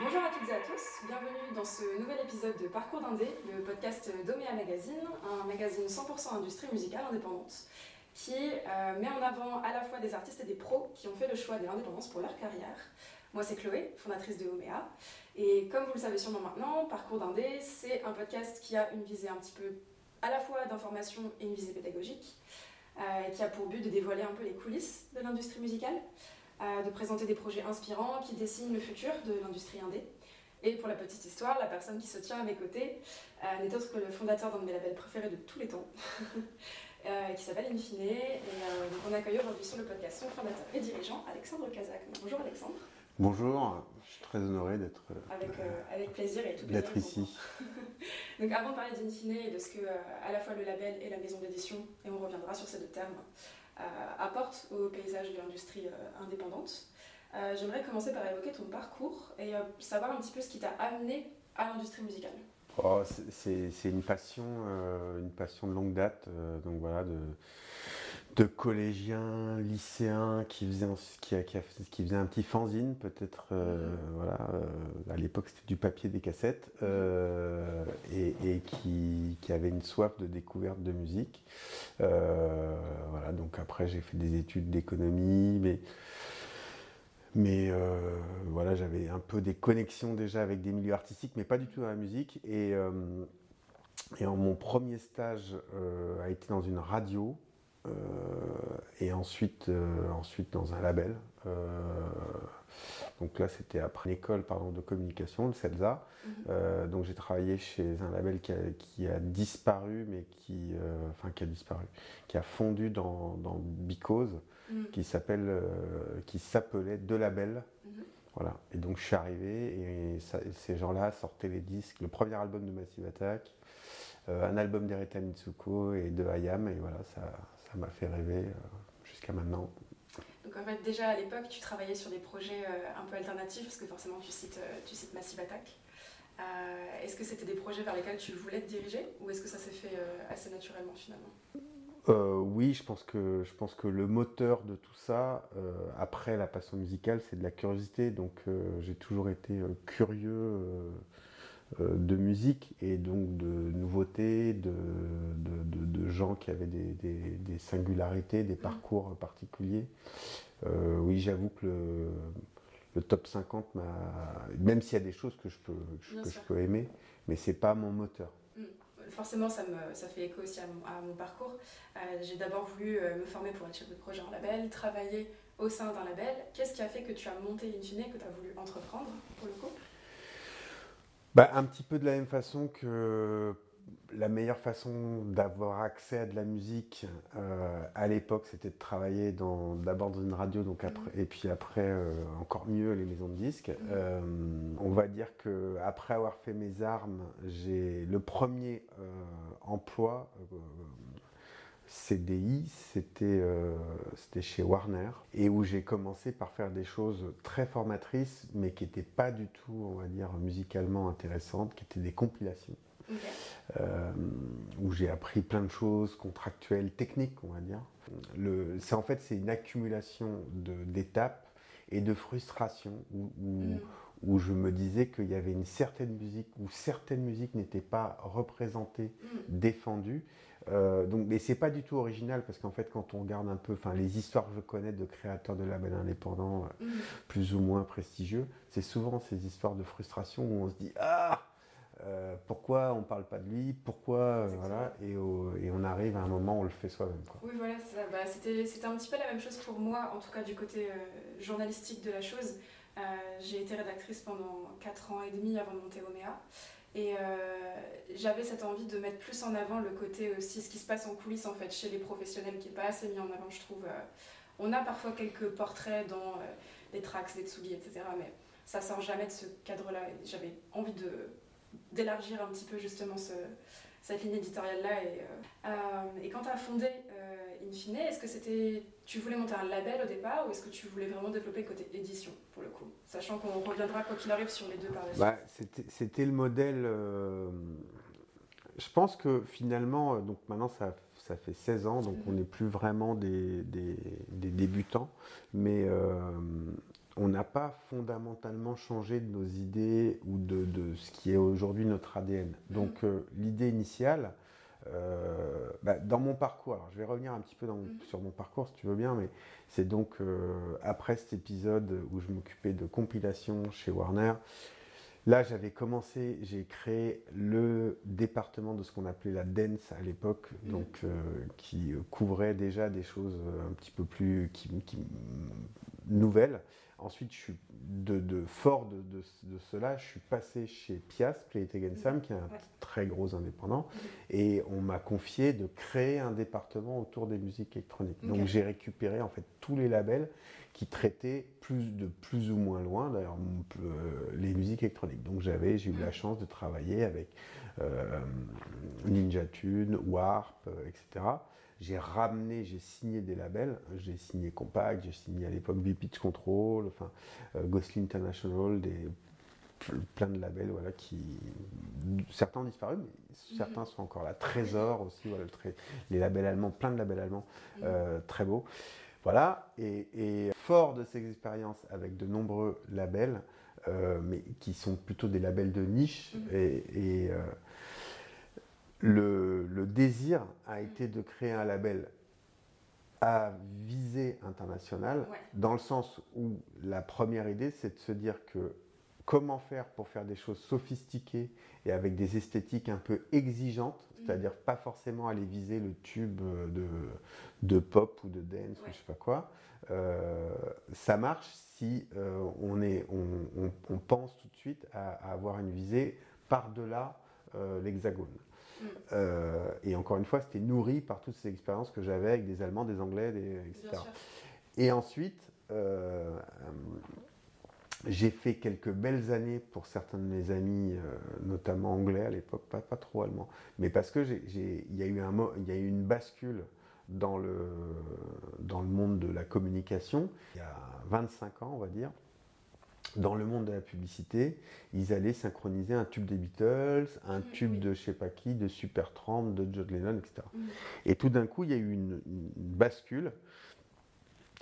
Bonjour à toutes et à tous, bienvenue dans ce nouvel épisode de Parcours d'Indé, le podcast d'Omea Magazine, un magazine 100% industrie musicale indépendante qui euh, met en avant à la fois des artistes et des pros qui ont fait le choix de l'indépendance pour leur carrière. Moi, c'est Chloé, fondatrice de Omea. Et comme vous le savez sûrement maintenant, Parcours d'Indé, c'est un podcast qui a une visée un petit peu à la fois d'information et une visée pédagogique, euh, qui a pour but de dévoiler un peu les coulisses de l'industrie musicale, de présenter des projets inspirants qui dessinent le futur de l'industrie indé. Et pour la petite histoire, la personne qui se tient à mes côtés euh, n'est autre que le fondateur d'un de mes labels préférés de tous les temps, euh, qui s'appelle Infine. Et donc on accueille aujourd'hui sur le podcast son fondateur et dirigeant, Alexandre Kazak. Bonjour Alexandre. Bonjour, je suis très honoré d'être avec, avec plaisir et tout d'être ici. donc avant de parler d'Infine et de ce que à la fois le label et la maison d'édition, et on reviendra sur ces deux termes, euh, apporte au paysage de l'industrie euh, indépendante. Euh, j'aimerais commencer par évoquer ton parcours et savoir un petit peu ce qui t'a amené à l'industrie musicale. Oh, c'est une passion, de longue date. De collégiens, lycéens qui faisaient un, qui, qui, faisait un petit fanzine, peut-être. Euh, mhm. voilà, euh, à l'époque, c'était du papier, des cassettes, euh, et, qui, qui, avait une soif de découverte de musique. voilà, donc après, j'ai fait des études d'économie, mais. Mais voilà, j'avais un peu des connexions déjà avec des milieux artistiques, mais pas du tout dans la musique. Et, et mon premier stage a été dans une radio et ensuite, euh, ensuite dans un label. Euh, donc là, c'était après l'école pardon, de communication, le CELSA. Mhm. donc j'ai travaillé chez un label qui a, qui a disparu, mais qui, enfin qui a disparu, qui a fondu dans, dans Because, mhm. qui s'appelle, qui s'appelait De Label. Mhm. Voilà. Et donc je suis arrivé et, ces gens-là sortaient les disques, le premier album de Massive Attack, un album d'Erita Mitsuko et de Hayam, et voilà, ça, ça m'a fait rêver euh, jusqu'à maintenant. Donc en fait déjà à l'époque tu travaillais sur des projets euh, un peu alternatifs parce que forcément tu cites, euh, tu cites Massive Attack. est-ce que c'était des projets vers lesquels tu voulais te diriger ou est-ce que ça s'est fait assez naturellement finalement? Oui, je pense, que, je pense que le moteur de tout ça, après la passion musicale, c'est de la curiosité. Donc j'ai toujours été curieux de musique et donc de nouveautés, de, de, gens qui avaient des, singularités, des parcours particuliers. Euh, oui, j'avoue que le, top 50 m'a. Même s'il y a des choses que je peux, que je peux aimer, mais c'est pas mon moteur. Mm. Forcément, ça, me, ça fait écho aussi à mon, parcours. Euh, j'ai d'abord voulu me former pour être chef de projet en label, travailler au sein d'un label. Qu'est-ce qui a fait que tu as monté Infine, que tu as voulu entreprendre pour le coup? Bah, un petit peu de la même façon que la meilleure façon d'avoir accès à de la musique euh, à l'époque, c'était de travailler d'abord dans une radio, donc après, et puis après euh, encore mieux les maisons de disques. Euh, on va dire que après avoir fait mes armes, j'ai le premier emploi CDI, euh, c'était chez Warner, et où j'ai commencé par faire des choses très formatrices, mais qui n'étaient pas du tout, on va dire, musicalement intéressantes, qui étaient des compilations. Euh, où j'ai appris plein de choses contractuelles, techniques, on va dire. Le, en fait, c'est une accumulation d'étapes et de frustrations où, mm. où, je me disais qu'il y avait une certaine musique, où certaines musiques n'étaient pas représentées, mm. défendues, euh, donc, mais c'est pas du tout original parce qu'en fait, quand on regarde un peu, enfin, les histoires que je connais de créateurs de labels indépendants euh, mm. plus ou moins prestigieux, c'est souvent ces histoires de frustration où on se dit ah euh, pourquoi on parle pas de lui, pourquoi voilà, et, et, on arrive à un moment où on le fait soi-même. Oui, voilà, bah, c'était, un petit peu la même chose pour moi, en tout cas du côté journalistique de la chose. j'ai été rédactrice pendant 4 ans et demi avant de monter Omea. Et euh, j'avais cette envie de mettre plus en avant le côté aussi, ce qui se passe en coulisses en fait chez les professionnels qui n'est pas assez mis en avant, je trouve. Euh. on a parfois quelques portraits dans euh, les tracks, les Tsugi, etc. Mais ça sort jamais de ce cadre-là. J'avais envie d'élargir un petit peu justement ce, cette ligne éditoriale-là. Et, et quand tu as fondé Infine, est-ce que c'était tu voulais monter un label au départ ou est-ce que tu voulais vraiment développer le côté édition pour le coup? Sachant qu'on reviendra quoi qu'il arrive sur les deux par la bah, C'était le modèle. Euh, je pense que finalement, euh, donc maintenant ça, ça fait 16 ans, donc on n'est plus vraiment des, des, débutants. Mais euh, on n'a pas fondamentalement changé de nos idées ou de, ce qui est aujourd'hui notre ADN. Donc mm. l'idée initiale, bah, dans mon parcours, alors je vais revenir un petit peu mm. sur mon parcours si tu veux bien, mais c'est donc après cet épisode où je m'occupais de compilation chez Warner, Là, j'avais commencé, j'ai créé le département de ce qu'on appelait la dance à l'époque, mm. donc euh, qui couvrait déjà des choses un petit peu plus nouvelles. Ensuite, je suis de, fort de, cela, je suis passé chez Pias, Play Sam, qui est un très gros indépendant, et on m'a confié de créer un département autour des musiques électroniques. Donc j'ai récupéré en fait tous les labels qui traitaient plus de plus ou moins loin d'ailleurs euh, les musiques électroniques. Donc j'avais, j'ai eu la chance de travailler avec euh, Ninja Tune, Warp, euh, etc. J'ai ramené, j'ai signé des labels. J'ai signé Compact, j'ai signé à l'époque V-Pitch Control, enfin Ghostly International, des plein de labels voilà, qui certains ont disparu mais certains sont encore là Trésor aussi voilà, les labels allemands plein de labels allemands très beaux voilà, et, fort de ces expériences avec de nombreux labels, euh, mais qui sont plutôt des labels de niche, mhm. et, le, désir a été de créer un label à visée internationale, dans le sens où la première idée, c'est de se dire que comment faire pour faire des choses sophistiquées et avec des esthétiques un peu exigeantes, mm. c'est-à-dire pas forcément aller viser le tube de, de pop ou de dance ou je sais pas quoi. Euh, ça marche si euh, on, est, on, pense tout de suite à, avoir une visée par-delà euh, l'hexagone. Mm. et encore une fois, c'était nourri par toutes ces expériences que j'avais avec des Allemands, des Anglais, des, etc. Et ensuite, j'ai fait quelques belles années pour certains de mes amis, euh, notamment anglais à l'époque, pas, pas trop allemand, mais parce que il y a eu un il y a eu une bascule dans le dans le monde de la communication il y a 25 ans, on va dire. Dans le monde de la publicité, ils allaient synchroniser un tube des Beatles, un tube de je sais pas qui, de Supertramp, de John Lennon, etc. Et tout d'un coup, il y a eu une bascule,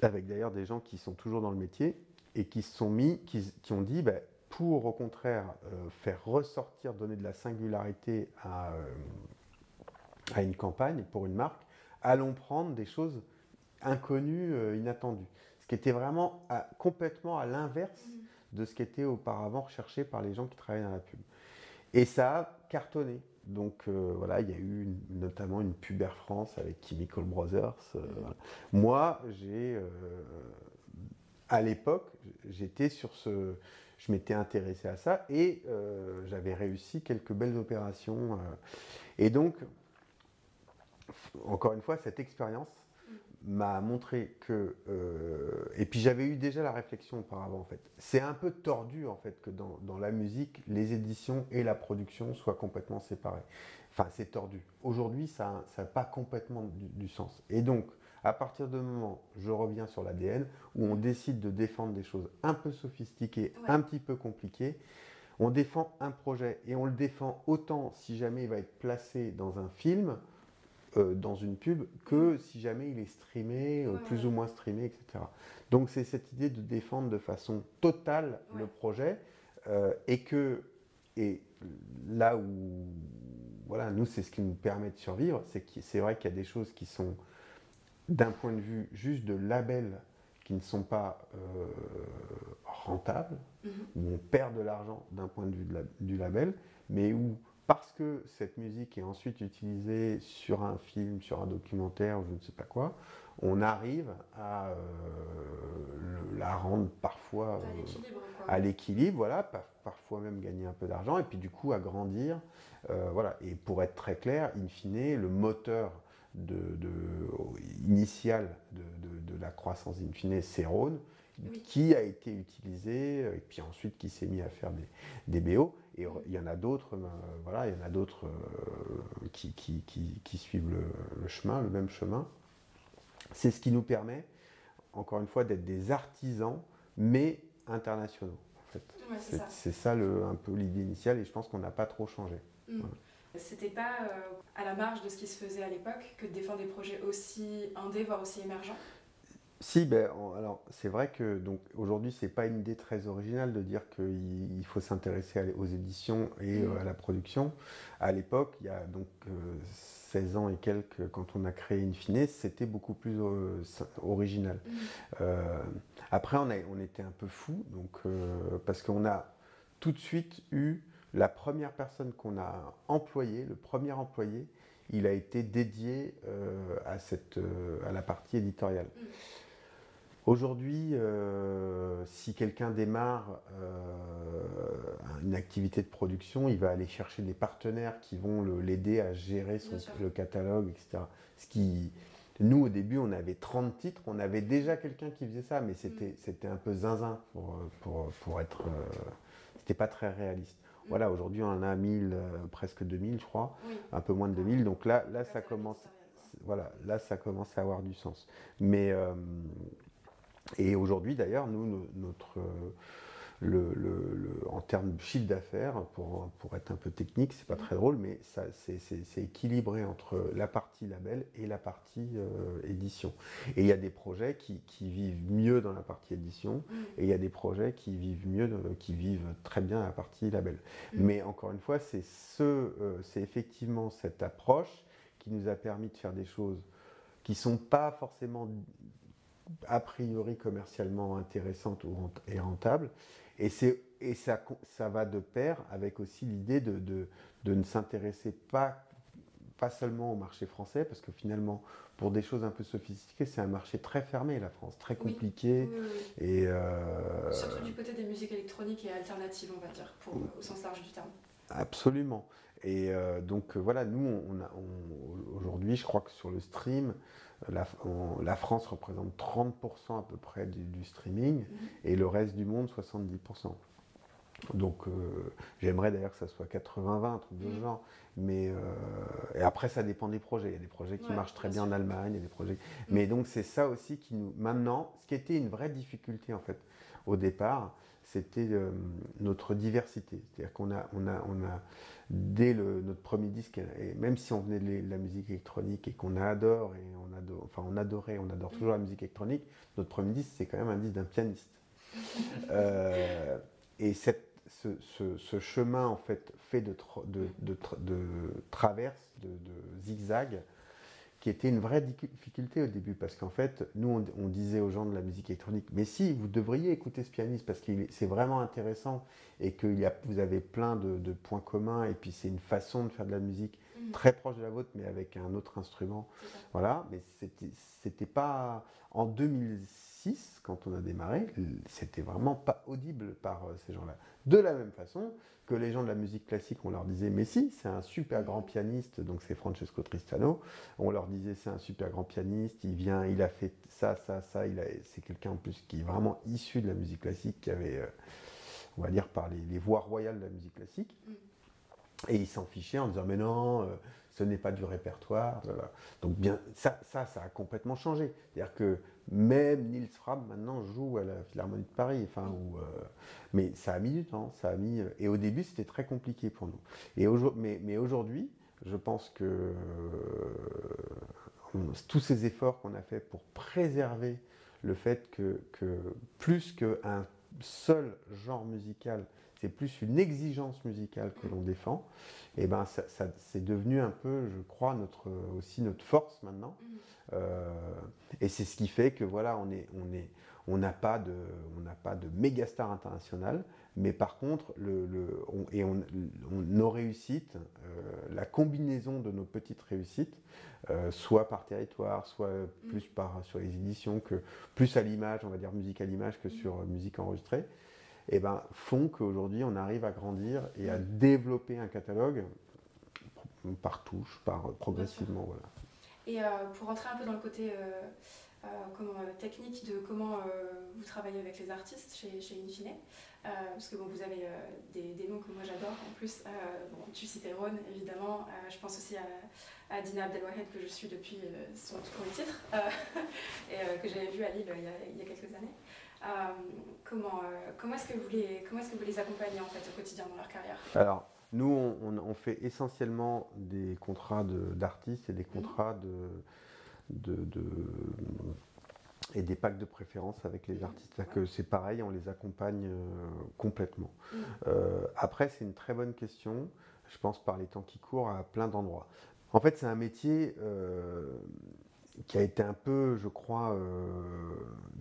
avec d'ailleurs des gens qui sont toujours dans le métier, et qui se sont mis, qui, ont dit, ben, pour au contraire euh, faire ressortir, donner de la singularité à, euh, à, une campagne, pour une marque, allons prendre des choses inconnues, euh, inattendues. Ce qui était vraiment complètement à l'inverse de ce qui était auparavant recherché par les gens qui travaillaient dans la pub. Et ça a cartonné. Donc voilà, il y a eu notamment une pub Air France avec Chemical Brothers. Moi, j'ai à l'époque, j'étais sur ce, je m'étais intéressé à ça et euh, j'avais réussi quelques belles opérations. Euh. et donc, encore une fois, cette expérience m'a montré que euh, et puis j'avais eu déjà la réflexion auparavant en fait. C'est un peu tordu en fait que dans, dans, la musique les éditions et la production soient complètement séparées. Enfin c'est tordu. Aujourd'hui ça n'a pas complètement du, sens. Et donc à partir du moment, je reviens sur l'ADN, où on décide de défendre des choses un peu sophistiquées, un petit peu compliquées, on défend un projet et on le défend autant si jamais il va être placé dans un film, euh, dans une pub, que si jamais il est streamé, euh, plus ou moins streamé, etc. Donc c'est cette idée de défendre de façon totale le projet euh, et que et là où voilà nous c'est ce qui nous permet de survivre, c'est que c'est vrai qu'il y a des choses qui sont d'un point de vue juste de labels qui ne sont pas euh, rentables, mhm. où on perd de l'argent d'un point de vue du label, mais où, parce que cette musique est ensuite utilisée sur un film, sur un documentaire ou je ne sais pas quoi, on arrive à euh, la rendre parfois à l'équilibre, voilà, parfois même gagner un peu d'argent, et puis du coup agrandir. Euh, voilà. Et pour être très clair, in fine, le moteur de, initiale de, la croissance in fine, c'est qui a été utilisé, et puis ensuite qui s'est mis à faire des, BO. Et il y en a d'autres, euh, voilà, il y en a d'autres euh, qui, qui, suivent le, chemin, le même chemin. C'est ce qui nous permet, encore une fois, d'être des artisans, mais internationaux. En fait. c'est ça, le, un peu l'idée initiale, et je pense qu'on n'a pas trop changé. Mm. C'était pas euh, à la marge de ce qui se faisait à l'époque que de défendre des projets aussi indés, voire aussi émergents? Si, ben, alors c'est vrai que donc aujourd'hui c'est pas une idée très originale de dire qu'il faut s'intéresser aux éditions et mm. à la production. À l'époque, il y a donc 16 ans et quelques, quand on a créé Infine, c'était beaucoup plus original. Mm. après, on, a, on était un peu fou, donc parce qu'on a tout de suite eu la première personne qu'on a employée, le premier employé, il a été dédié euh, à, cette, euh, à la partie éditoriale. Mm. Aujourd'hui, euh, si quelqu'un démarre une activité de production, il va aller chercher des partenaires qui vont l'aider à gérer son, le catalogue, etc. Ce qui, nous, au début, on avait 30 titres, on avait déjà quelqu'un qui faisait ça, mais c'était mm. un peu zinzin pour, pour, pour être. c'était pas très réaliste. Voilà, aujourd'hui on en a 1000, euh, presque 2000 je crois, un peu moins de 2000. Donc là, là ça commence, voilà, là ça commence à avoir du sens. Mais euh, et aujourd'hui d'ailleurs, nous, notre le, en termes de chiffre d'affaires, pour, pour, être un peu technique, c'est pas très drôle, mais c'est équilibré entre la partie label et la partie euh, édition. Et il y a des projets qui, qui, vivent mieux dans la partie édition, mm. et il y a des projets qui vivent mieux, qui vivent très bien la partie label. Mm. Mais encore une fois, c'est ce, euh, c'est effectivement cette approche qui nous a permis de faire des choses qui sont pas forcément a priori commercialement intéressantes et rentables, et, et ça, ça, va de pair avec aussi l'idée de, de, de, ne s'intéresser pas, pas seulement au marché français, parce que finalement, pour des choses un peu sophistiquées, c'est un marché très fermé, la France, très compliqué. Et euh, Surtout du côté des musiques électroniques et alternatives, on va dire, pour, au sens large du terme. Absolument. Et euh, donc voilà, nous, on, on, aujourd'hui, je crois que sur le stream, la, France représente 30% à peu près du, streaming et le reste du monde 70%. Donc euh, j'aimerais d'ailleurs que ça soit 80-20, un truc de mhm. genre. Mais euh, et après ça dépend des projets. Il y a des projets qui marchent très bien, en Allemagne, il y a des projets. Mhm. Mais donc c'est ça aussi qui nous. Maintenant, ce qui était une vraie difficulté en fait au départ, c'était euh, notre diversité. C'est-à-dire qu'on a, on a, on a dès notre premier disque, et même si on venait de la musique électronique et qu'on adore, et on adore, enfin on adorait, on adore toujours la musique électronique, notre premier disque c'est quand même un disque d'un pianiste. Euh, et cette, ce, ce, chemin en fait fait de, de, de, de traverse, de, zigzag, qui était une vraie difficulté au début, parce qu'en fait, nous, on, disait aux gens de la musique électronique, mais si, vous devriez écouter ce pianiste, parce que c'est vraiment intéressant, et que vous avez plein de, points communs, et puis c'est une façon de faire de la musique mmh. très proche de la vôtre, mais avec un autre instrument. Voilà, mais c'était pas... En 2006, quand on a démarré, c'était vraiment pas audible par euh, ces gens-là. De la même façon, que les gens de la musique classique, on leur disait, mais si, c'est un super grand pianiste, donc c'est Francesco Tristano. On leur disait, c'est un super grand pianiste, il vient, il a fait ça, ça, ça. C'est quelqu'un en plus qui est vraiment issu de la musique classique, qui avait, euh, on va dire, par les, voix royales de la musique classique. Et il s'en fichait en disant, mais non, euh, ce n'est pas du répertoire. Donc bien, ça, ça, ça a complètement changé. C'est-à-dire que même Nils Fram maintenant joue à la Philharmonie de Paris. Enfin, où, euh, mais ça a mis du temps. Ça a mis, euh, et au début, c'était très compliqué pour nous. Et mais, mais aujourd'hui, je pense que euh, tous ces efforts qu'on a fait pour préserver le fait que, que plus qu'un seul genre musical, c'est plus une exigence musicale que l'on défend, et ben ça, c'est devenu un peu, je crois, notre, aussi notre force maintenant. Mm. Euh, et c'est ce qui fait que voilà, on est, on est, on n'a pas de, on n'a pas de méga star international, mais par contre, le, le et on, nos réussites, euh, la combinaison de nos petites réussites, euh, soit par territoire, soit mm. plus par sur les éditions, que plus à l'image, on va dire musique à l'image que mm. sur musique enregistrée, eh ben, font qu'aujourd'hui on arrive à grandir et à développer un catalogue par touche, par progressivement, voilà. Et euh, pour rentrer un peu dans le côté euh, euh, comment, technique de comment vous travaillez avec les artistes chez, chez Infine, parce que bon, vous avez des, des, noms que moi j'adore en plus. bon, tu citais Ron évidemment, je pense aussi à, à Dina Abdelwahed que je suis depuis son tout premier titre et que j'avais vu à Lille il y a, il y a quelques années. Comment comment est-ce que vous les comment est-ce que vous les accompagnez en fait au quotidien dans leur carrière? Alors nous, on, fait essentiellement des contrats d'artistes et des mhm. contrats de, et des packs de préférence avec les Mhm. artistes. Que c'est pareil, on les accompagne euh, complètement. Mhm. Euh, après, c'est une très bonne question, je pense par les temps qui courent à plein d'endroits. En fait, c'est un métier euh, qui a été un peu, je crois, euh,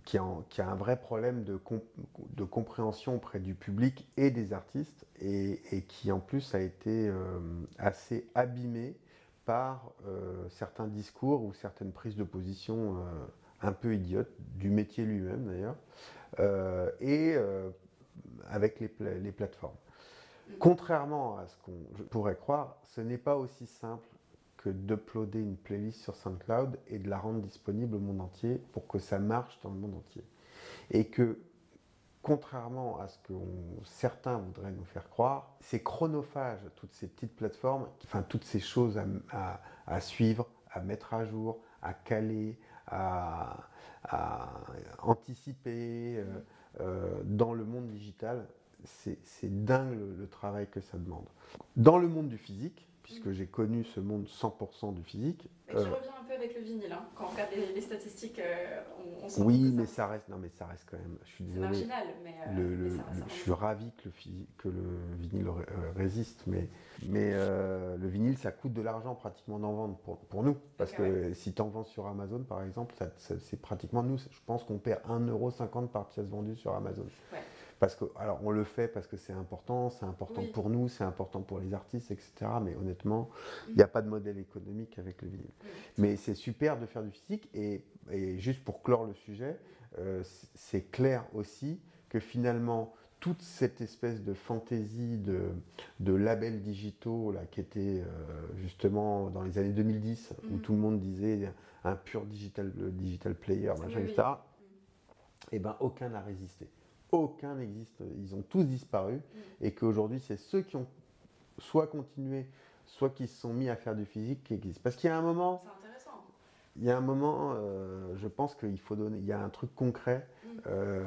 qui, a, un vrai problème de, comp de, compréhension auprès du public et des artistes, et, qui en plus a été euh, assez abîmé par euh, certains discours ou certaines prises de position un peu idiotes du métier lui-même d'ailleurs, et avec les, les plateformes. Contrairement à ce qu'on pourrait croire, ce n'est pas aussi simple d'uploader une playlist sur SoundCloud et de la rendre disponible au monde entier pour que ça marche dans le monde entier. Et que, contrairement à ce que certains voudraient nous faire croire, c'est chronophage, toutes ces petites plateformes, enfin toutes ces choses à, suivre, à mettre à jour, à caler, à, anticiper euh, euh, dans le monde digital. C'est dingue le travail que ça demande. Dans le monde du physique, puisque j'ai connu ce monde 100% du physique. Et qui euh, revient un peu avec le vinyle, hein. quand on regarde les, les statistiques, euh, on, on Oui, mais ça reste, non, mais ça reste quand même. Je suis désolé. marginal, mais, euh, le, le, mais ça, ça je suis ravi que le, que le vinyle résiste, mais, mais euh, le vinyle, ça coûte de l'argent pratiquement d'en vendre pour, pour, nous, parce okay, que ouais. si tu en vends sur Amazon, par exemple, c'est pratiquement nous. Je pense qu'on perd 1,50€ par pièce vendue sur Amazon. Ouais. Parce que, alors, on le fait parce que c'est important, c'est important Oui. pour nous, c'est important pour les artistes, etc. Mais honnêtement, il Mm. n'y a pas de modèle économique avec le vinyle. Mais c'est super de faire du physique. Et, et juste pour clore le sujet, euh, c'est clair aussi que finalement, toute cette espèce de fantaisie de, de labels digitaux là, qui était euh, justement dans les années 2010, où Mhm. tout le monde disait un pur digital, digital player, machin, oui. etc., eh ben, aucun n'a résisté. Aucun n'existe. Ils ont tous disparu. Mm. Et qu'aujourd'hui, c'est ceux qui ont soit continué, soit qui se sont mis à faire du physique qui existent. Parce qu'il y a un moment, C'est intéressant. il y a un moment, euh, je pense qu'il faut donner, il y a un truc concret Mm. euh,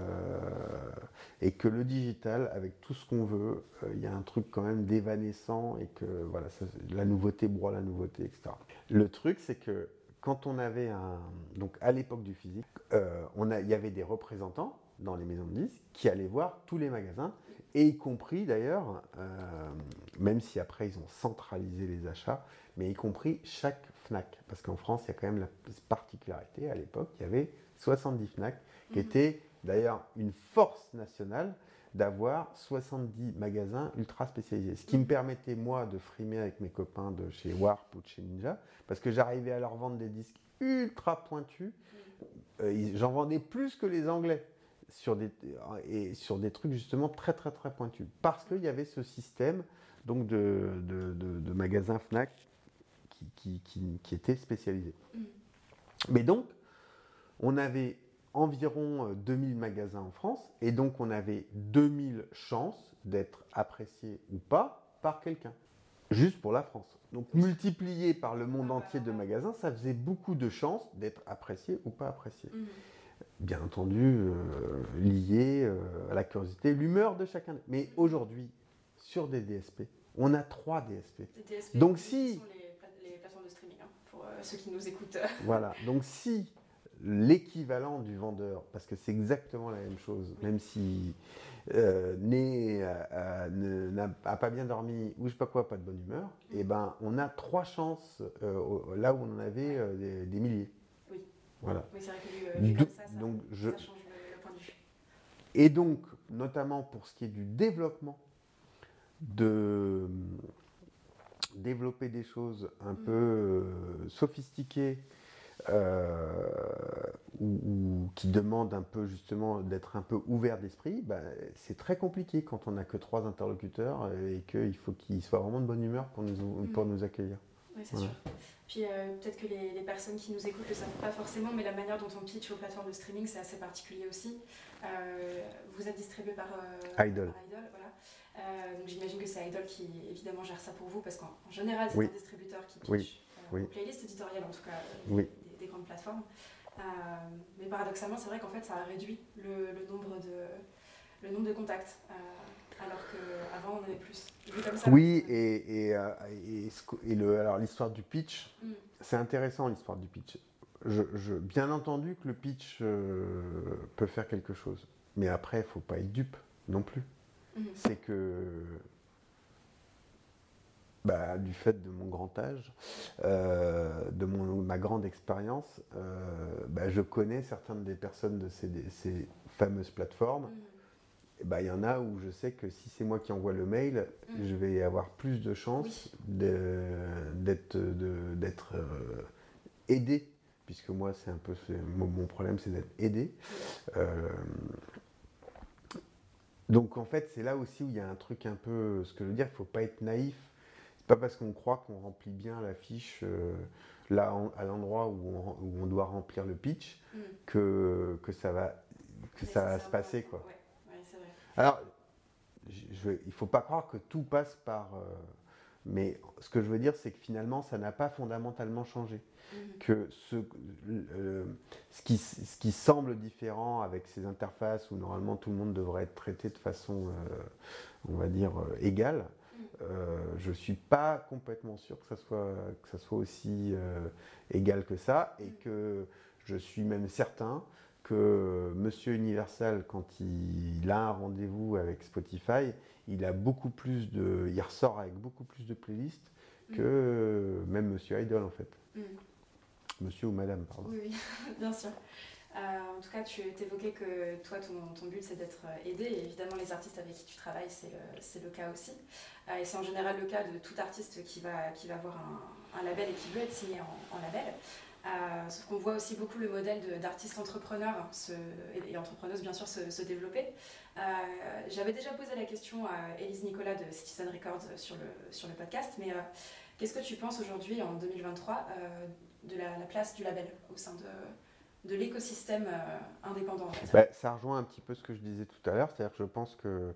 et que le digital, avec tout ce qu'on veut, euh, il y a un truc quand même d'évanescent et que voilà, ça, la nouveauté broie la nouveauté, etc. Le truc, c'est que quand on avait un, donc à l'époque du physique, on a, il y avait des représentants dans les maisons de disques qui allaient voir tous les magasins et y compris d'ailleurs, euh, même si après ils ont centralisé les achats, mais y compris chaque FNAC. Parce qu'en France, il y a quand même la particularité, à l'époque, il y avait 70 FNAC, qui Mhm. était d'ailleurs une force nationale d'avoir 70 magasins ultra spécialisés. Ce qui me permettait, moi, de frimer avec mes copains de chez Warp ou de chez Ninja, parce que j'arrivais à leur vendre des disques ultra pointus. Euh, ils- J'en vendais plus que les Anglais sur des, et sur des trucs justement très très très pointus. Parce qu'il y avait ce système donc de, de, de- de magasins FNAC qui, qui, qui, qui était spécialisé. Mm. Mais donc, on avait environ euh, 2000 magasins en France et donc on avait 2000 chances d'être apprécié ou pas par quelqu'un. Juste pour la France. Donc multiplié par le monde entier de magasins, ça faisait beaucoup de chances d'être apprécié ou pas apprécié Mm. Bien entendu euh, lié euh, à la curiosité, l'humeur de chacun. Mais aujourd'hui, sur des DSP, on a trois DSP. Donc si- sont les, pla- les plateformes de streaming, hein, pour euh, ceux qui nous écoutent. Voilà. Donc si l'équivalent du vendeur, parce que c'est exactement la même chose, même si euh, euh, euh, n'a pas bien dormi ou je sais pas quoi, pas de bonne humeur, et ben on a trois chances euh, là où on en avait des, des milliers. Voilà. Oui, c'est vrai que vu, euh, vu Do- comme ça, ça, donc je, ça change le, le point de vue. Et donc, notamment pour ce qui est du développement, de développer des choses un Mm. peu euh, sophistiquées euh, ou, ou qui demandent un peu justement d'être un peu ouvert d'esprit, ben, c'est très compliqué quand on n'a que trois interlocuteurs et qu'il faut qu'ils soient vraiment de bonne humeur pour nous, pour nous accueillir. Oui, c'est sûr. Puis euh, peut-être que les, les personnes qui nous écoutent ne le savent pas forcément, mais la manière dont on pitch aux plateformes de streaming, c'est assez particulier aussi. Euh, vous êtes distribué par, euh, Idol. par Idol, voilà. Donc j'imagine que c'est Idol qui évidemment gère ça pour vous, parce qu'en en général, c'est Oui. un distributeur qui pitch Oui. Oui. aux playlists éditoriales, en tout cas, des, des grandes plateformes. Mais paradoxalement, c'est vrai qu'en fait, ça a réduit le, le nombre, de, le nombre de contacts, alors qu'avant, on avait plus. Comme ça, Oui, et, et, euh, et ce que- et le, alors l'histoire du pitch, Mm. c'est intéressant l'histoire du pitch. je, bien entendu que le pitch euh, peut faire quelque chose. Mais après, il ne faut pas être dupe non plus. Mhm. C'est que bah, du fait de mon grand âge, euh, de mon, ma grande expérience, euh, bah, je connais certaines des personnes de ces, fameuses plateformes. Mhm. Bah, il y en a où je sais que si c'est moi qui envoie le mail, mhm. je vais avoir plus de chances d'être aidé puisque moi, c'est un peu mon, problème, c'est d'être aidé. Euh, donc en fait, c'est là aussi où il y a un truc un peu, ce que je veux dire, il ne faut pas être naïf. C'est pas parce qu'on croit qu'on remplit bien la fiche euh, là à l'endroit où, on, doit remplir le pitch mm. que, que ça va, que ça va se passer quoi. Alors, je, il ne faut pas croire que tout passe par. Euh, mais ce que je veux dire, c'est que finalement, ça n'a pas fondamentalement changé. Mhm. que ce, euh, ce, qui, ce, qui, semble différent avec ces interfaces où normalement tout le monde devrait être traité de façon, euh, on va dire, égale, mhm. je ne suis pas complètement sûr que ça soit, que ça soit aussi égal que ça et mhm. que je suis même certain que Monsieur Universal, quand il, a un rendez-vous avec Spotify, il a beaucoup plus de, il ressort avec beaucoup plus de playlists que même Monsieur Idol en fait. Monsieur ou madame, pardon. Oui, bien sûr. Euh, en tout cas, tu évoquais que toi, ton, but, c'est d'être aidé. Et évidemment, les artistes avec qui tu travailles, c'est le, cas aussi. Euh, et c'est en général le cas de tout artiste qui va, qui va avoir un, label et qui veut être signé en, label. Euh, sauf qu'on voit aussi beaucoup le modèle d'artistes entrepreneurs et, entrepreneuses, bien sûr, se, développer. J'avais déjà posé la question à Elise Nicolas de Citizen Records sur le, sur le podcast, mais qu'est-ce que tu penses aujourd'hui, en 2023, de la, place du label au sein de, de l'écosystème euh, indépendant. Bah, ça rejoint un petit peu ce que je disais tout à l'heure, c'est-à-dire que je pense que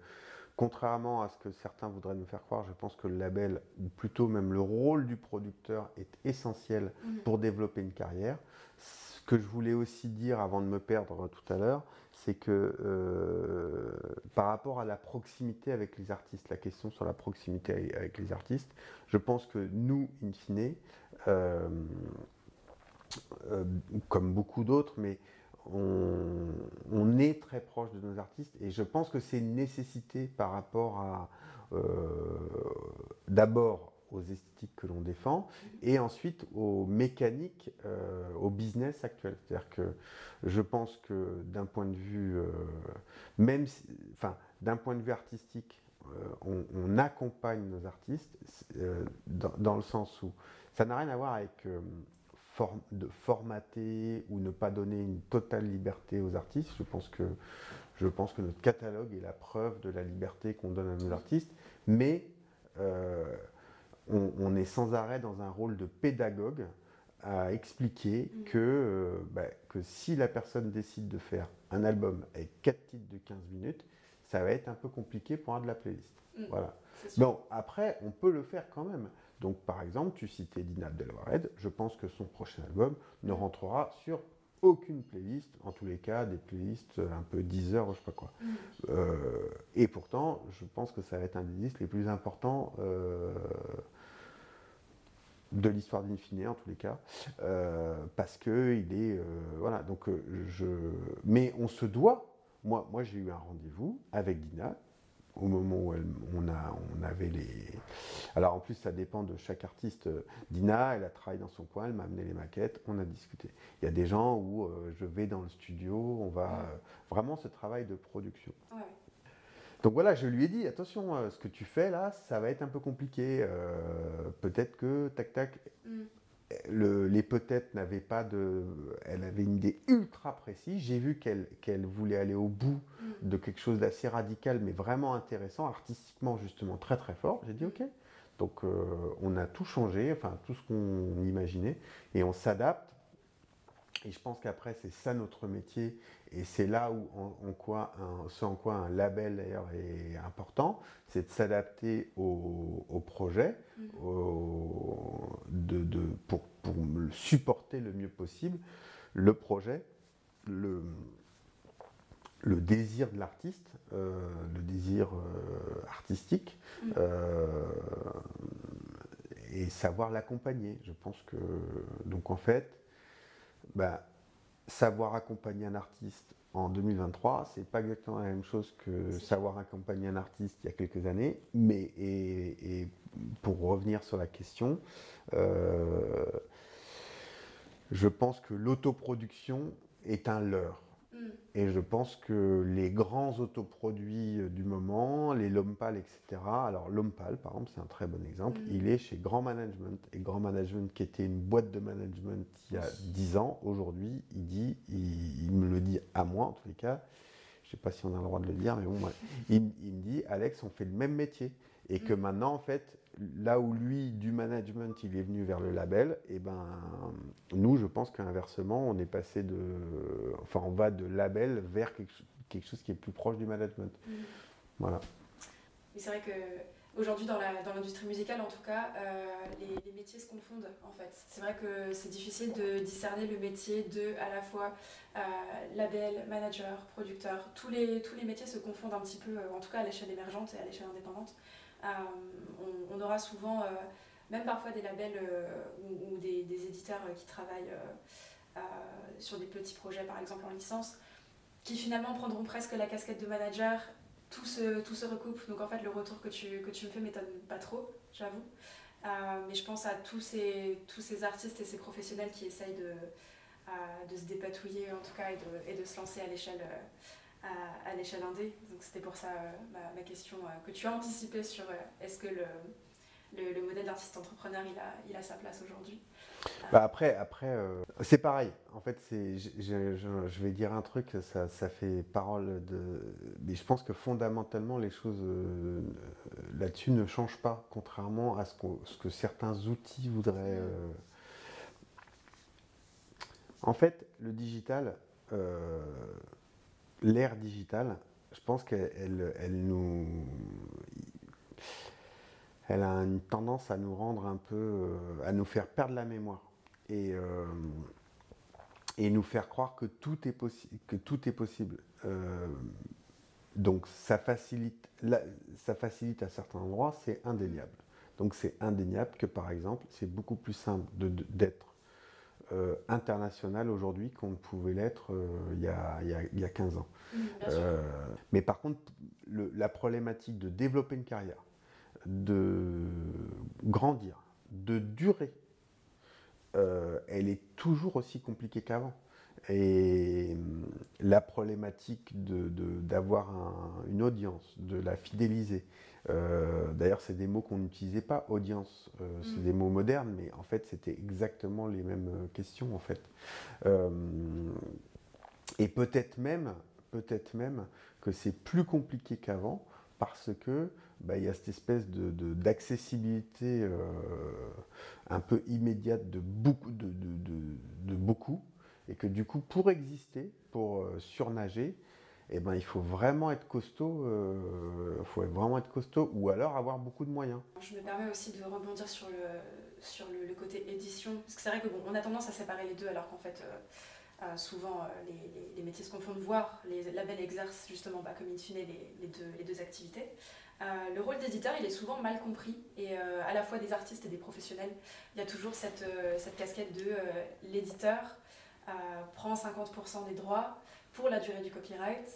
contrairement à ce que certains voudraient nous faire croire, je pense que le label, ou plutôt même le rôle du producteur, est essentiel mhm. pour développer une carrière. Ce que je voulais aussi dire avant de me perdre tout à l'heure, c'est que euh, par rapport à la proximité avec les artistes, la question sur la proximité avec les artistes, je pense que nous, in fine, euh, euh, comme beaucoup d'autres, mais on, est très proche de nos artistes et je pense que c'est une nécessité par rapport à d'abord aux esthétiques que l'on défend et ensuite aux mécaniques, au business actuel. C'est-à-dire que je pense que d'un point de vue, même, enfin, d'un point de vue artistique, on, accompagne nos artistes dans, le sens où ça n'a rien à voir avec de formater ou ne pas donner une totale liberté aux artistes. Je pense que, je pense que notre catalogue est la preuve de la liberté qu'on donne à nos artistes, mais euh, on, est sans arrêt dans un rôle de pédagogue à expliquer mm. que, euh, bah, que si la personne décide de faire un album avec 4 titres de 15 minutes, ça va être un peu compliqué pour un de la playlist. Mm. Voilà. Bon, après, on peut le faire quand même. Donc, par exemple, tu citais Dina Abdelwahed, je pense que son prochain album ne rentrera sur aucune playlist, en tous les cas des playlists un peu 10 heures, je sais pas quoi. Mm. Euh, et pourtant, je pense que ça va être un des disques les plus importants euh, de l'histoire d'Infine, en tous les cas, euh, parce que il est voilà. Donc je, mais on se doit. Moi, moi j'ai eu un rendez-vous avec Dina au moment où on, a, on avait les. Alors en plus, ça dépend de chaque artiste. Dina, elle a travaillé dans son coin, elle m'a amené les maquettes, on a discuté. Il y a des gens où euh, je vais dans le studio, on va. Euh, vraiment ce travail de production. Donc voilà, je lui ai dit attention, euh, ce que tu fais là, ça va être un peu compliqué. Peut-être que, tac, tac. Mm les peut-être n'avaient pas de. Elle avait une idée ultra précise. J'ai vu qu'elle voulait aller au bout mm. de quelque chose d'assez radical, mais vraiment intéressant, artistiquement justement très très fort. J'ai dit ok. Donc euh, on a tout changé, enfin tout ce qu'on imaginait, et on s'adapte et je pense qu'après, c'est ça notre métier, et c'est là où, en, quoi ce en quoi un label d'ailleurs est important, c'est de s'adapter au, projet, mm. de, pour, pour, supporter le mieux possible le projet, le, le désir de l'artiste, euh, le désir euh, artistique, mm. euh, et savoir l'accompagner. Je pense que, donc en fait, ben, savoir accompagner un artiste en 2023, c'est pas exactement la même chose que savoir accompagner un artiste il y a quelques années. Mais et, pour revenir sur la question, euh, je pense que l'autoproduction est un leurre. Mm. Et je pense que les grands autoproduits euh, du moment, les Lompal, etc. Alors Lompal, par exemple, c'est un très bon exemple. Mm. Il est chez Grand Management. Et Grand Management, qui était une boîte de management il y a 10 ans, aujourd'hui, il dit, il, me le dit à moi en tous les cas, je ne sais pas si on a le droit de le dire, mais bon, il, il me dit, Alex, on fait le même métier. Et que mm. maintenant, en fait, là où lui, du management, il est venu vers le label, et eh ben nous, je pense qu'inversement, on est passé de, enfin, on va de label vers quelque, chose qui est plus proche du management. Mm. Voilà. Mais c'est vrai que aujourd'hui, dans l'industrie musicale, en tout cas, euh, les, métiers se confondent en fait. C'est vrai que c'est difficile de discerner le métier de à la fois euh, label, manager, producteur. Tous les, tous les métiers se confondent un petit peu, en tout cas à l'échelle émergente et à l'échelle indépendante. Euh, on, aura souvent, euh, même parfois des labels euh, ou, des, éditeurs qui travaillent sur des petits projets, par exemple en licence, qui finalement prendront presque la casquette de manager tout se, recoupe. Donc en fait, le retour que tu, me fais m'étonne pas trop, j'avoue. mais je pense à tous ces, artistes et ces professionnels qui essayent de, se dépatouiller en tout cas et de se lancer à l'échelle à, l'échelle indé. Donc c'était pour ça euh, ma, question euh, que tu as anticipé sur euh, est-ce que le, le, modèle d'artiste entrepreneur il a, il a sa place aujourd'hui? Bah après, après c'est pareil. En fait, c'est, je, je, vais dire un truc, ça, ça, fait parole de. Mais je pense que fondamentalement, les choses là-dessus ne changent pas, contrairement à ce, ce que certains outils voudraient. En fait, le digital, l'ère digitale, je pense qu'elle elle nous. A une tendance à nous rendre un peu. Euh, à nous faire perdre la mémoire. Et, euh, nous faire croire que tout est, possible. Euh, donc ça facilite à certains endroits, c'est indéniable. Donc c'est indéniable que par exemple, c'est beaucoup plus simple d'être euh, international aujourd'hui qu'on ne pouvait l'être euh, il, y a, 15 ans. Euh, mais par contre, la problématique de développer une carrière, de grandir, de durer, elle est toujours aussi compliquée qu'avant. Et la problématique d'avoir de, une audience, de la fidéliser, euh, d'ailleurs, c'est des mots qu'on n'utilisait pas, audience. Euh, c'est mm. des mots modernes, mais en fait, c'était exactement les mêmes euh, questions, en fait. et peut-être même, peut-être même que c'est plus compliqué qu'avant parce que bah, il y a cette espèce de, d'accessibilité un peu immédiate de beaucoup, de, de, beaucoup, et que du coup, pour exister, pour surnager, eh ben, il faut vraiment être costaud, euh, faut vraiment être costaud ou alors avoir beaucoup de moyens. Je me permets aussi de rebondir sur le, sur le, côté édition, parce que c'est vrai que bon, on a tendance à séparer les deux alors qu'en fait euh, euh, souvent les, les, métiers se confondent, voire les labels exercent justement bah, comme in fine les, les, deux, les deux activités. le rôle d'éditeur, il est souvent mal compris, et à la fois des artistes et des professionnels, il y a toujours cette, cette casquette de l'éditeur prend 50% des droits, pour la durée du copyright.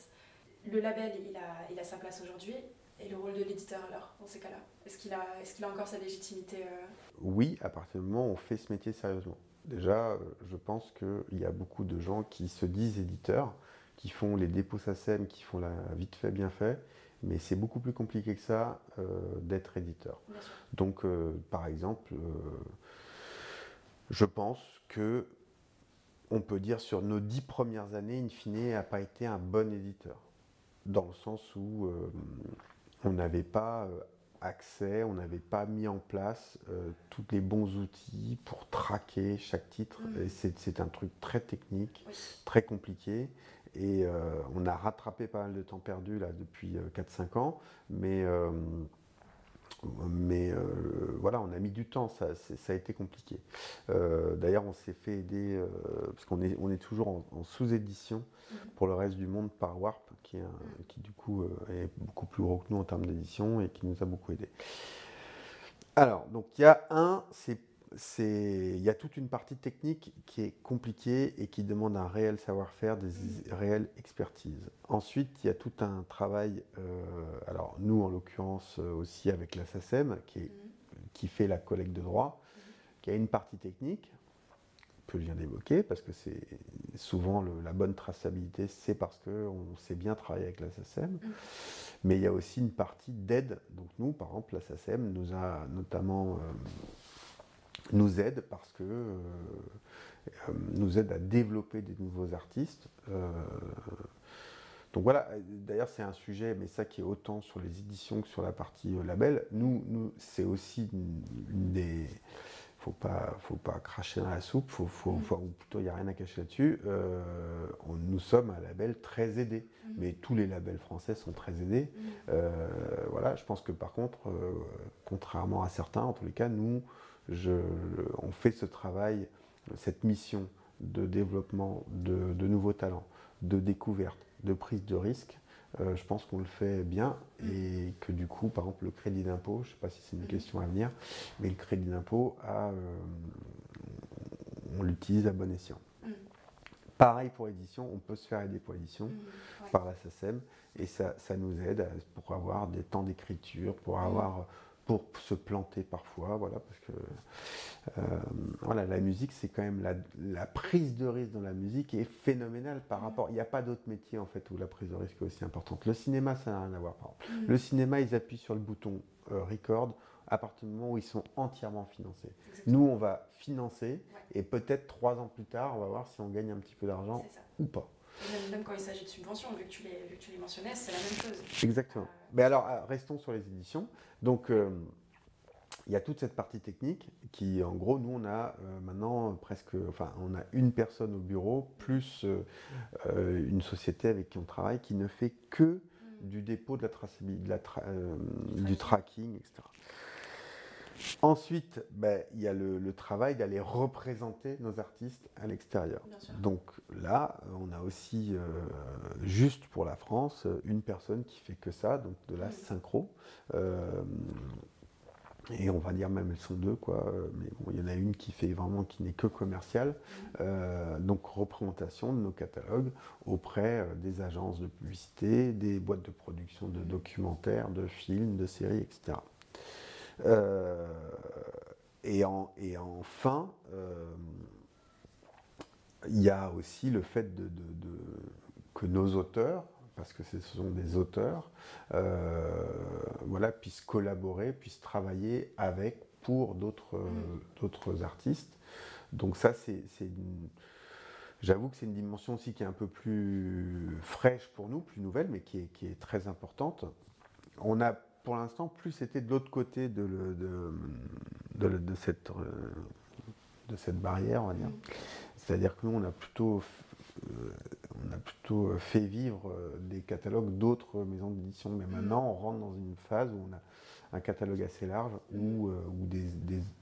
Le label, il a, il a sa place aujourd'hui. Et le rôle de l'éditeur, alors, dans ces cas-là? Est-ce qu'il a, est qu'il a encore sa légitimité euh? Oui, à partir du moment où on fait ce métier sérieusement. Déjà, euh, je pense qu'il y a beaucoup de gens qui se disent éditeurs, qui font les dépôts SACEM, qui font la vite fait, bien fait, mais c'est beaucoup plus compliqué que ça euh, d'être éditeur. Donc, par exemple, je pense que on peut dire sur nos dix premières années, in fine, n'a pas été un bon éditeur. Dans le sens où euh, on n'avait pas euh, accès, on n'avait pas mis en place euh, tous les bons outils pour traquer chaque titre. Mm. C'est un truc très technique, très compliqué. Et on a rattrapé pas mal de temps perdu là depuis 4-5 ans. Mais mais euh, voilà, on a mis du temps, ça, ça a été compliqué. Euh, d'ailleurs, on s'est fait aider, euh, parce qu'on est, on est toujours en, sous-édition mhm. pour le reste du monde par Warp, qui, est qui du coup est beaucoup plus gros que nous en termes d'édition et qui nous a beaucoup aidé. Alors, donc il y a un, c'est il y a toute une partie technique qui est compliquée et qui demande un réel savoir-faire, des réelles expertises. Ensuite, il y a tout un travail, euh, alors nous en l'occurrence euh, aussi avec la SACEM, qui, est, qui fait la collecte de droits, qui a une partie technique que je viens d'évoquer, parce que c'est souvent la bonne traçabilité, c'est parce qu'on sait bien travailler avec la SACEM. Mais il y a aussi une partie d'aide. Donc nous, par exemple, la SACEM nous a notamment... Euh, nous aide parce que euh, euh, nous aide à développer des nouveaux artistes. Euh, donc voilà, d'ailleurs c'est un sujet, mais ça qui est autant sur les éditions que sur la partie label. Nous, nous c'est aussi une, des faut pas, faut pas cracher dans la soupe, faut, faut, mm. ou plutôt il n'y a rien à cacher là-dessus. nous sommes un label très aidé, mm. mais tous les labels français sont très aidés. Mm. voilà, je pense que par contre, contrairement à certains, en tous les cas, nous, on fait ce travail, cette mission de développement de, nouveaux talents, de découverte, de prise de risque. Euh, je pense qu'on le fait bien et que du coup, par exemple, le crédit d'impôt, je ne sais pas si c'est une question à venir, mais le crédit d'impôt, euh, on l'utilise à bon escient. Mm. Pareil pour édition, on peut se faire aider pour édition mm, par la SACEM et ça, ça, nous aide pour avoir des temps d'écriture, pour mm. avoir pour se planter parfois, voilà, parce que euh, voilà, la musique, c'est quand même la, prise de risque dans la musique est phénoménale par rapport. Il n'y a pas d'autre métier en fait où la prise de risque est aussi importante. Le cinéma, ça n'a rien à voir. Par exemple. Mm. Le cinéma, ils appuient sur le bouton euh, record à partir du moment où ils sont entièrement financés. Nous, on va financer et peut-être trois ans plus tard, on va voir si on gagne un petit peu d'argent ou pas. Même, quand il s'agit de subventions, vu que tu les, vu que tu les mentionnais, c'est la même chose. Exactement. Euh, Mais alors, restons sur les éditions. Donc, euh, il y a toute cette partie technique qui, en gros, nous, on a euh, maintenant presque, enfin, on a une personne au bureau, plus euh, une société avec qui on travaille, qui ne fait que mm. du dépôt de la traçabilité, de la du tracking, etc. Ensuite, ben, il y a le, travail d'aller représenter nos artistes à l'extérieur. Donc là, on a aussi, juste pour la France, une personne qui fait que ça, donc de la synchro. Et on va dire même elles sont deux, quoi. Mais bon, il y en a une qui fait vraiment, qui n'est que commerciale. Euh, donc représentation de nos catalogues auprès euh, des agences de publicité, des boîtes de production de documentaires, de films, de séries, etc. Euh, et, en, et, enfin, il y a aussi le fait de, que nos auteurs, parce que ce sont des auteurs, euh, voilà, puissent collaborer, puissent travailler avec, pour d'autres mm. artistes. Donc ça, c'est J'avoue que c'est une dimension aussi qui est un peu plus fraîche pour nous, plus nouvelle, mais qui est, qui est très importante. On a pour l'instant plus été de l'autre côté de, de, de, cette, de cette barrière, on va dire. Mm. C'est-à-dire que nous, on a plutôt euh, on a plutôt euh, fait vivre euh, des catalogues d'autres maisons d'édition. Mais maintenant, on rentre dans une phase où on a un catalogue assez large ou,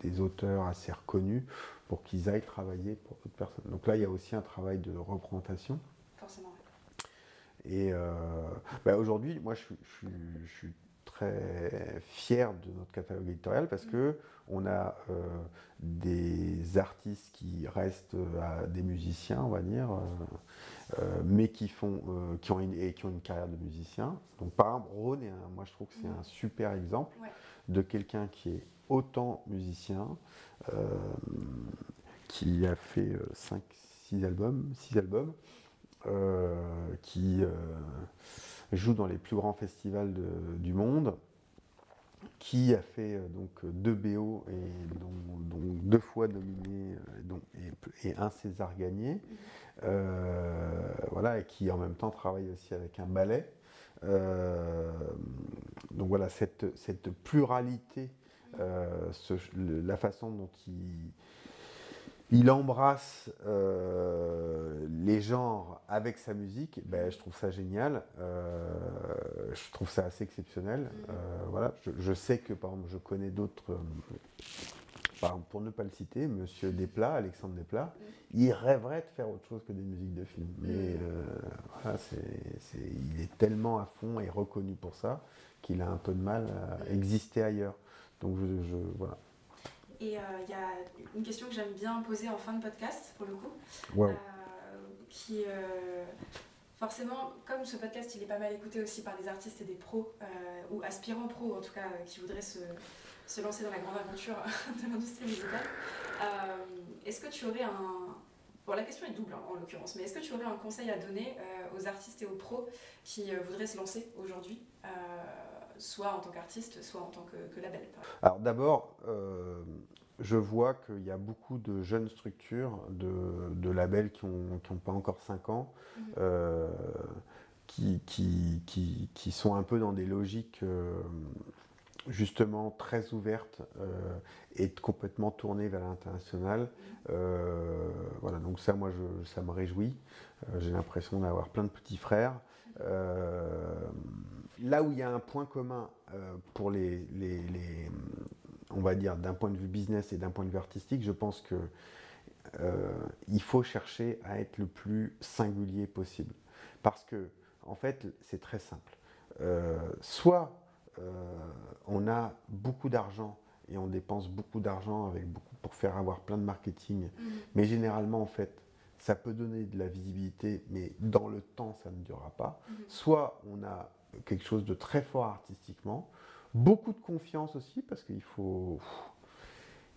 des, auteurs assez reconnus pour qu'ils aillent travailler pour d'autres personnes. Donc là, il y a aussi un travail de représentation. Forcément. Et bah, aujourd'hui, moi, je, suis très fier de notre catalogue éditorial parce mm. que on a euh, des artistes qui restent euh, des musiciens, on va dire, euh, mais qui font, qui ont une, et qui ont une carrière de musicien. Donc par exemple, Rhône, moi je trouve que c'est un super exemple de quelqu'un qui est autant musicien, qui a fait 5, 6 albums, 6 albums, qui joue dans les plus grands festivals du monde, qui a fait euh, donc deux BO et dont, deux fois nominé euh, et, un César gagné, euh, voilà, et qui en même temps travaille aussi avec un ballet. donc voilà, cette, cette pluralité, la façon dont il il embrasse euh, les genres avec sa musique, ben, je trouve ça génial, euh, je trouve ça assez exceptionnel. Mm. Euh, voilà. Je, sais que par exemple je connais d'autres, pour ne pas le citer, Monsieur Desplat, Alexandre Desplat, mm. il rêverait de faire autre chose que des musiques de film. Mais mm. voilà, il est tellement à fond et reconnu pour ça qu'il a un peu de mal à exister ailleurs. Donc je, voilà. Et il y a une question que j'aime bien poser en fin de podcast, pour le coup, qui forcément, comme ce podcast il est pas mal écouté aussi par des artistes et des pros, ou aspirants pros en tout cas, qui voudraient se, se, lancer dans la grande aventure de l'industrie musicale, est-ce que tu aurais un, Bon, la question est double hein, en l'occurrence, mais est-ce que tu aurais un conseil à donner euh, aux artistes et aux pros qui euh, voudraient se lancer aujourd'hui, euh, soit en tant qu'artiste, soit en tant que, label Alors d'abord, je vois qu'il y a beaucoup de jeunes structures, de, labels qui n'ont pas encore 5 ans, mhm. qui, qui, qui, sont un peu dans des logiques justement très ouverte euh, et complètement tournée vers l'international. Euh, voilà, donc ça, moi, je, ça me réjouit. Euh, j'ai l'impression d'avoir plein de petits frères. Là où il y a un point commun pour les, les, les, on va dire, d'un point de vue business et d'un point de vue artistique, je pense que il faut chercher à être le plus singulier possible. Parce que, en fait, c'est très simple. soit euh, on a beaucoup d'argent et on dépense beaucoup d'argent avec beaucoup pour faire avoir plein de marketing. Mhm. Mais généralement, en fait, ça peut donner de la visibilité, mais dans le temps, ça ne durera pas. Mhm. Soit on a quelque chose de très fort artistiquement, beaucoup de confiance aussi, parce qu'il faut,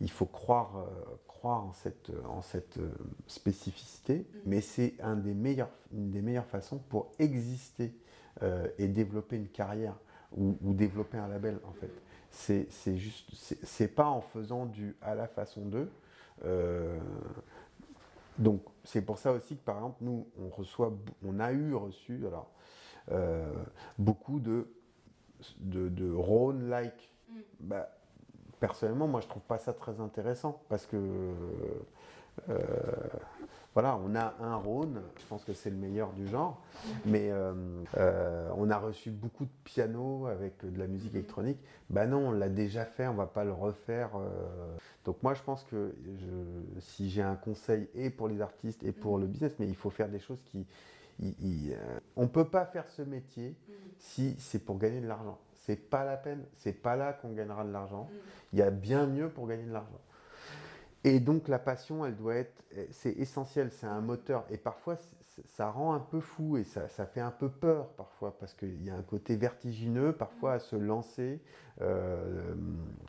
il faut croire, euh, croire en cette, en cette euh, spécificité, mhm. mais c'est un des meilleurs, une des meilleures façons pour exister et développer une carrière ou, développer un label en fait. C'est juste, c'est pas en faisant du à la façon d'eux. Donc c'est pour ça aussi que par exemple nous on reçoit, on a eu reçu alors euh, beaucoup de de, de like. Mm. Bah, personnellement, moi, je trouve pas ça très intéressant parce que voilà, on a un Rhône, je pense que c'est le meilleur du genre, mais euh, euh, on a reçu beaucoup de piano avec de la musique électronique. Ben non, on l'a déjà fait, on va pas le refaire. Donc moi, je pense que si j'ai un conseil et pour les artistes et pour le business, mais il faut faire des choses qui... on ne peut pas faire ce métier si c'est pour gagner de l'argent. C'est pas la peine, c'est pas là qu'on gagnera de l'argent. Il y a bien mieux pour gagner de l'argent. Et donc la passion, elle doit être, c'est essentiel, c'est un moteur. Et parfois, ça rend un peu fou et ça, fait un peu peur parfois parce qu'il y a un côté vertigineux parfois à se lancer, euh,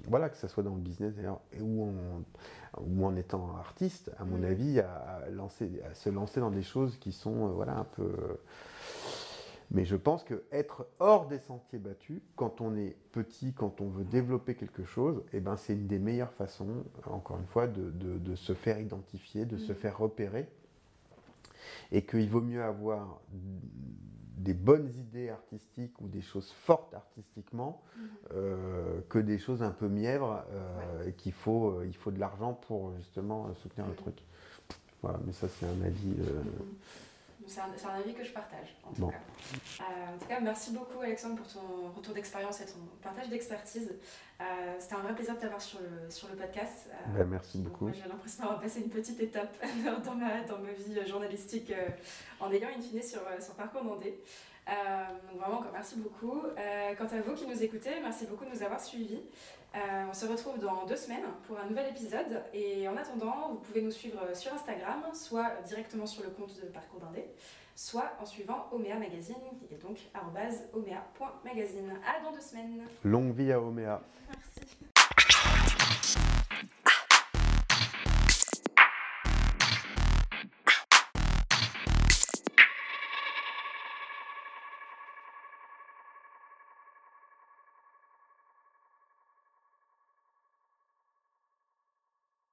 voilà, que ce soit dans le business ou en, ou en étant artiste, à mon mm. avis, à, lancer, à se lancer dans des choses qui sont, euh, voilà, un peu mais je pense que être hors des sentiers battus, quand on est petit, quand on veut développer quelque chose, eh ben c'est une des meilleures façons, encore une fois, de, se faire identifier, de se mm. faire repérer. Et qu'il vaut mieux avoir des bonnes idées artistiques ou des choses fortes artistiquement mm. euh, que des choses un peu mièvres euh, et qu'il faut, euh, il faut de l'argent pour justement soutenir le mm. truc. Voilà, mais ça c'est un avis c'est un, avis que je partage, en tout, cas. Euh, en tout cas. merci beaucoup Alexandre pour ton retour d'expérience et ton partage d'expertise. Euh, c'était un vrai plaisir de t'avoir sur le, sur le podcast. Euh, ben, merci beaucoup. J'ai l'impression d'avoir passé une petite étape dans ma, dans ma vie journalistique en ayant une fine sur, sur Parcours Mandé. donc vraiment, merci beaucoup. quant à vous qui nous écoutez, merci beaucoup de nous avoir suivis. Euh, on se retrouve dans deux semaines pour un nouvel épisode. Et en attendant, vous pouvez nous suivre sur Instagram, soit directement sur le compte de Parcours d'Indé, soit en suivant Omea Magazine, qui est donc omea.magazine. À dans deux semaines. Longue vie à Omea. Merci.